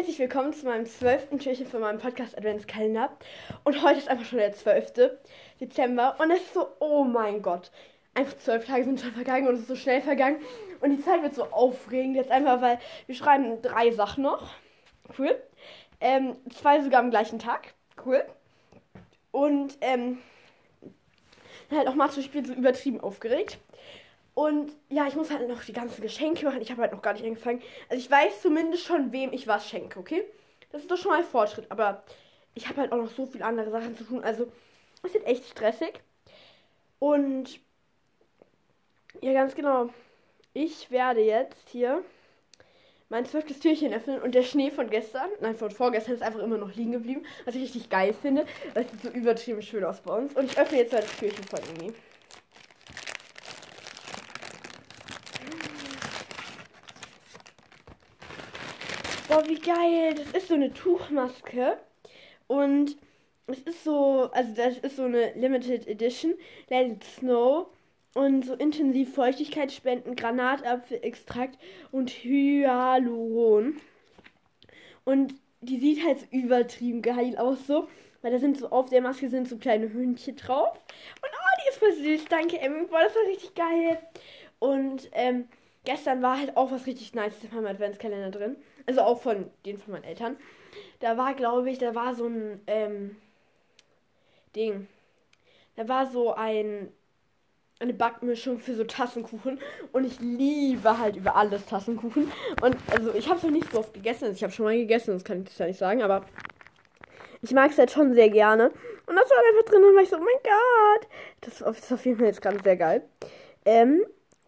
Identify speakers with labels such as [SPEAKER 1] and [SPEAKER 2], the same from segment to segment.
[SPEAKER 1] herzlich willkommen zu meinem zwölften Türchen von meinem Podcast Adventskalender. Und heute ist einfach schon der 12. Dezember und es ist so, oh mein Gott. Einfach zwölf Tage sind schon vergangen und es ist so schnell vergangen. Und die Zeit wird so aufregend jetzt einfach, weil wir schreiben drei Sachen noch. Cool. Ähm, zwei sogar am gleichen Tag. Cool. Und ähm, halt auch mal zu Spiel so übertrieben aufgeregt. Und ja, ich muss halt noch die ganzen Geschenke machen. Ich habe halt noch gar nicht angefangen. Also ich weiß zumindest schon, wem ich was schenke, okay? Das ist doch schon mal ein Fortschritt. Aber ich habe halt auch noch so viele andere Sachen zu tun. Also es wird echt stressig. Und ja, ganz genau. Ich werde jetzt hier mein zwölftes Türchen öffnen und der Schnee von gestern, nein, von vorgestern ist einfach immer noch liegen geblieben, was ich richtig geil finde. Das sieht so übertrieben schön aus bei uns. Und ich öffne jetzt mal das Türchen von Emi. Boah, wie geil. Das ist so eine Tuchmaske. Und es ist so, also das ist so eine Limited Edition. Let it snow. Und so intensiv Feuchtigkeit spenden, Granatapfelextrakt und Hyaluron. Und die sieht halt so übertrieben geil aus so. Weil da sind so auf der Maske sind so kleine Hündchen drauf. Und oh, die ist voll süß. Danke, Emmy. Boah, das war richtig geil. Und ähm, gestern war halt auch was richtig nice in meinem Adventskalender drin. Also auch von den von meinen Eltern. Da war, glaube ich, da war so ein ähm, Ding. Da war so ein eine Backmischung für so Tassenkuchen und ich liebe halt über alles Tassenkuchen und also ich habe es noch nicht so oft gegessen, also ich habe schon mal gegessen, das kann ich ja nicht sagen, aber ich mag es halt schon sehr gerne und das war einfach drin und war ich so, oh mein Gott, das ist auf jeden Fall jetzt gerade sehr geil. Ähm,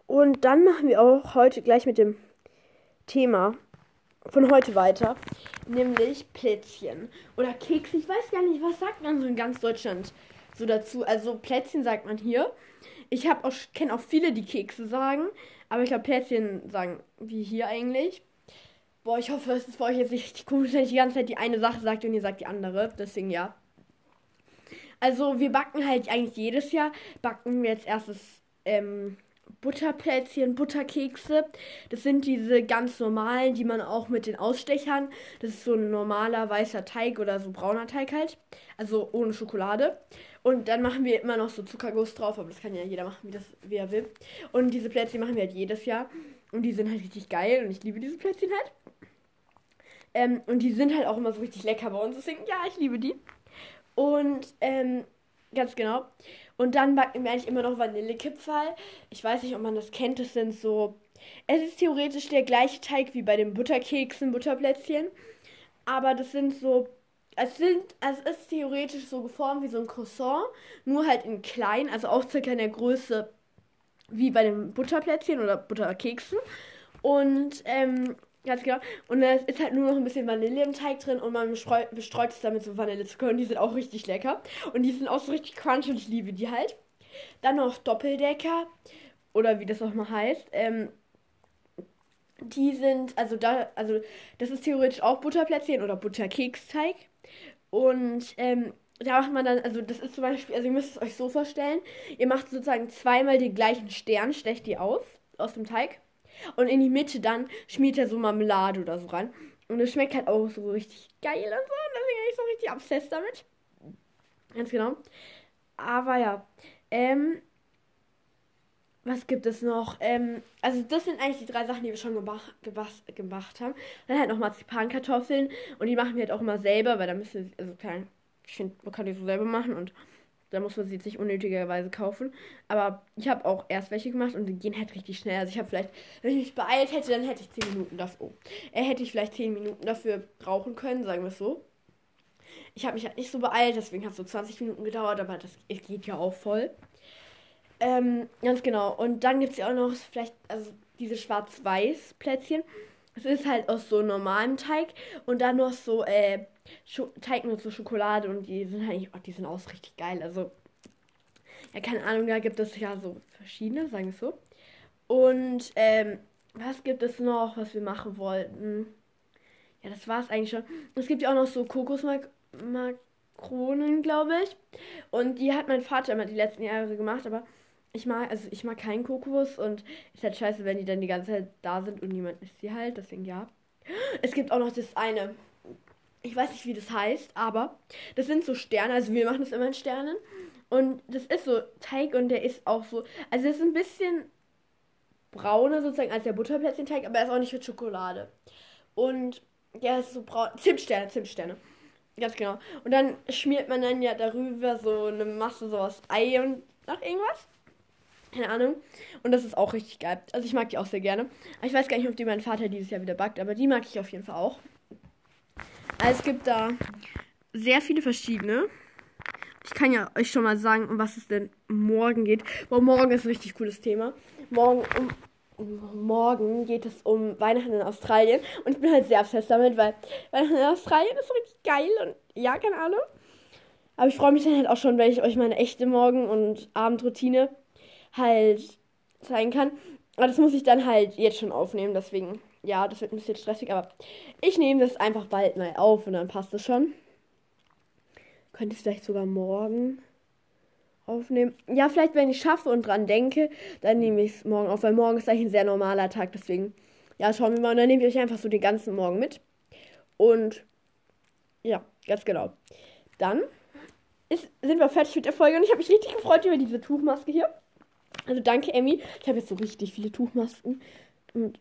[SPEAKER 1] und dann machen wir auch heute gleich mit dem Thema von heute weiter, nämlich Plätzchen oder Kekse. Ich weiß gar nicht, was sagt man so in ganz Deutschland so dazu. Also Plätzchen sagt man hier. Ich habe auch kenne auch viele, die Kekse sagen, aber ich glaube Plätzchen sagen wie hier eigentlich. Boah, ich hoffe, es ist für euch jetzt nicht richtig komisch, wenn ich die ganze Zeit die eine Sache sagt und ihr sagt die andere. Deswegen ja. Also wir backen halt eigentlich jedes Jahr backen wir jetzt erstes ähm, Butterplätzchen, Butterkekse. Das sind diese ganz normalen, die man auch mit den Ausstechern. Das ist so ein normaler weißer Teig oder so brauner Teig halt. Also ohne Schokolade. Und dann machen wir immer noch so Zuckerguss drauf, aber das kann ja jeder machen, wie, das, wie er will. Und diese Plätzchen machen wir halt jedes Jahr. Und die sind halt richtig geil und ich liebe diese Plätzchen halt. Ähm, und die sind halt auch immer so richtig lecker bei uns. Deswegen, ja, ich liebe die. Und ähm, ganz genau. Und dann backen wir eigentlich immer noch Vanillekipferl. Ich weiß nicht, ob man das kennt. Das sind so. Es ist theoretisch der gleiche Teig wie bei den Butterkeksen, Butterplätzchen. Aber das sind so. Es sind, es ist theoretisch so geformt wie so ein Croissant, nur halt in klein, also auch circa in der Größe wie bei den Butterplätzchen oder Butterkeksen. Und ähm, Ganz genau. Und es ist halt nur noch ein bisschen Vanille im Teig drin und man bestreut es damit so Vanillezucker und die sind auch richtig lecker. Und die sind auch so richtig crunch und ich liebe die halt. Dann noch Doppeldecker oder wie das auch mal heißt. Ähm, die sind, also da, also das ist theoretisch auch Butterplätzchen oder Butterkeksteig. Und ähm, da macht man dann, also das ist zum Beispiel, also ihr müsst es euch so vorstellen, ihr macht sozusagen zweimal den gleichen Stern, stecht die aus, aus dem Teig. Und in die Mitte dann schmiert er so Marmelade oder so ran. Und es schmeckt halt auch so richtig geil und so. Und deswegen bin ich so richtig obsessed damit. Ganz genau. Aber ja. Ähm, was gibt es noch? Ähm, also das sind eigentlich die drei Sachen, die wir schon gemacht, gemacht haben. Dann halt noch Marzipankartoffeln. Und die machen wir halt auch immer selber, weil da müssen wir, also klein, ich finde, man kann die so selber machen und da muss man sie jetzt nicht unnötigerweise kaufen. Aber ich habe auch erst welche gemacht und die gehen halt richtig schnell. Also ich habe vielleicht, wenn ich mich beeilt hätte, dann hätte ich 10 Minuten dafür. Oh, äh, hätte ich vielleicht 10 Minuten dafür brauchen können, sagen wir es so. Ich habe mich halt nicht so beeilt, deswegen hat es so 20 Minuten gedauert, aber das geht ja auch voll. Ähm, ganz genau. Und dann gibt es ja auch noch vielleicht, also diese Schwarz-Weiß-Plätzchen. Es ist halt aus so normalem Teig und dann noch so äh, Teig mit so Schokolade und die sind halt, oh, die sind auch richtig geil. Also, ja, keine Ahnung, da gibt es ja so verschiedene, sagen wir so. Und, ähm, was gibt es noch, was wir machen wollten? Ja, das war es eigentlich schon. Es gibt ja auch noch so Kokosmakronen, glaube ich. Und die hat mein Vater immer die letzten Jahre gemacht, aber ich mag, also ich mag keinen Kokos und ist halt scheiße, wenn die dann die ganze Zeit da sind und niemand isst sie halt, deswegen ja. Es gibt auch noch das eine. Ich weiß nicht, wie das heißt, aber das sind so Sterne. Also wir machen das immer in Sternen. Und das ist so Teig und der ist auch so. Also das ist ein bisschen brauner sozusagen als der Butterplätzchen-Teig, aber er ist auch nicht mit Schokolade. Und der ist so braun. Zimtsterne, Zimtsterne. Ganz genau. Und dann schmiert man dann ja darüber so eine Masse so aus Ei und noch irgendwas. Keine Ahnung. Und das ist auch richtig geil. Also ich mag die auch sehr gerne. Aber ich weiß gar nicht, ob die mein Vater dieses Jahr wieder backt, aber die mag ich auf jeden Fall auch. Also es gibt da sehr viele verschiedene. Ich kann ja euch schon mal sagen, um was es denn morgen geht. Boah, morgen ist ein richtig cooles Thema. Morgen um morgen geht es um Weihnachten in Australien. Und ich bin halt sehr obsessed damit, weil Weihnachten in Australien ist richtig geil und ja, keine Ahnung. Aber ich freue mich dann halt auch schon, wenn ich euch meine echte Morgen- und Abendroutine halt zeigen kann. Aber das muss ich dann halt jetzt schon aufnehmen, deswegen, ja, das wird ein bisschen stressig, aber ich nehme das einfach bald mal auf und dann passt es schon. Könnte es vielleicht sogar morgen aufnehmen. Ja, vielleicht, wenn ich schaffe und dran denke, dann nehme ich es morgen auf, weil morgen ist eigentlich ein sehr normaler Tag, deswegen, ja, schauen wir mal. Und dann nehme ich euch einfach so den ganzen Morgen mit. Und ja, ganz genau. Dann ist, sind wir fertig mit der Folge und ich habe mich richtig gefreut über diese Tuchmaske hier. Also danke, Emmy. Ich habe jetzt so richtig viele Tuchmasken und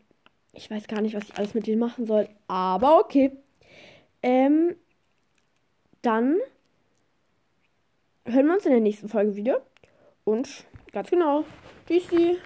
[SPEAKER 1] ich weiß gar nicht, was ich alles mit denen machen soll. Aber okay. Ähm, dann hören wir uns in der nächsten Folge wieder. Und ganz genau. Tschüssi.